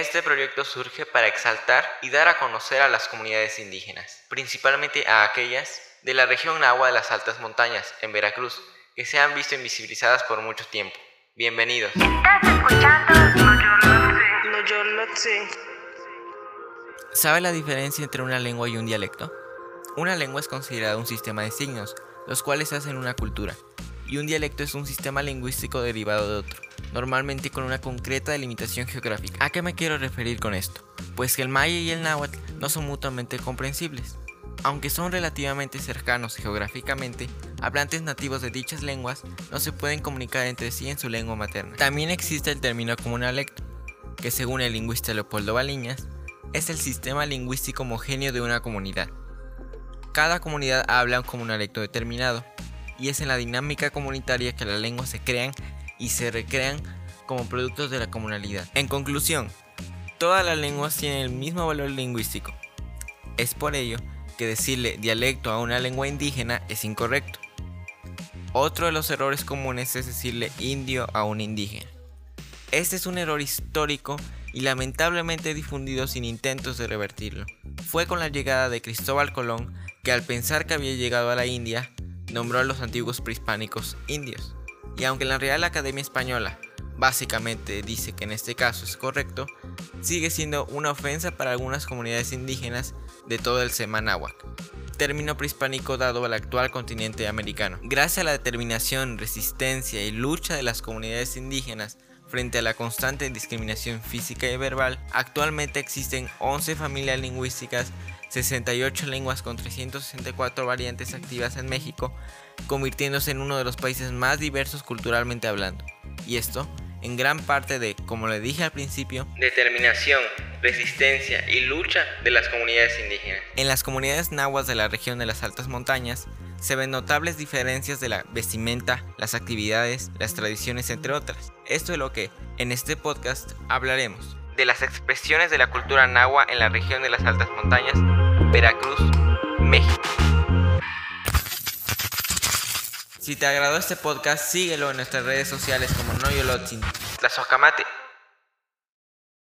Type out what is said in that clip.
Este proyecto surge para exaltar y dar a conocer a las comunidades indígenas, principalmente a aquellas de la región Nahua de las altas montañas, en Veracruz, que se han visto invisibilizadas por mucho tiempo. Bienvenidos. Estás escuchando ¿Sabe la diferencia entre una lengua y un dialecto? Una lengua es considerada un sistema de signos, los cuales hacen una cultura, y un dialecto es un sistema lingüístico derivado de otro, normalmente con una concreta delimitación geográfica. ¿A qué me quiero referir con esto? Pues que el maya y el náhuatl no son mutuamente comprensibles. Aunque son relativamente cercanos geográficamente, hablantes nativos de dichas lenguas no se pueden comunicar entre sí en su lengua materna. También existe el término común dialecto, que según el lingüista Leopoldo Baliñas, es el sistema lingüístico homogéneo de una comunidad. Cada comunidad habla un dialecto determinado, y es en la dinámica comunitaria que las lenguas se crean y se recrean como productos de la comunalidad. En conclusión, todas las lenguas tienen el mismo valor lingüístico. Es por ello que decirle dialecto a una lengua indígena es incorrecto. Otro de los errores comunes es decirle indio a un indígena. Este es un error histórico y lamentablemente difundido sin intentos de revertirlo. Fue con la llegada de Cristóbal Colón que al pensar que había llegado a la India, nombró a los antiguos prehispánicos indios. Y aunque la Real Academia Española básicamente dice que en este caso es correcto, sigue siendo una ofensa para algunas comunidades indígenas de todo el Semanáhuac, término prehispánico dado al actual continente americano. Gracias a la determinación, resistencia y lucha de las comunidades indígenas frente a la constante discriminación física y verbal, actualmente existen 11 familias lingüísticas 68 lenguas con 364 variantes activas en México, convirtiéndose en uno de los países más diversos culturalmente hablando. Y esto, en gran parte de, como le dije al principio, determinación, resistencia y lucha de las comunidades indígenas. En las comunidades nahuas de la región de las altas montañas, se ven notables diferencias de la vestimenta, las actividades, las tradiciones, entre otras. Esto es lo que en este podcast hablaremos de las expresiones de la cultura nahua en la región de las altas montañas, Veracruz, México. Si te agradó este podcast, síguelo en nuestras redes sociales como Noyolotzin, Tlazocamate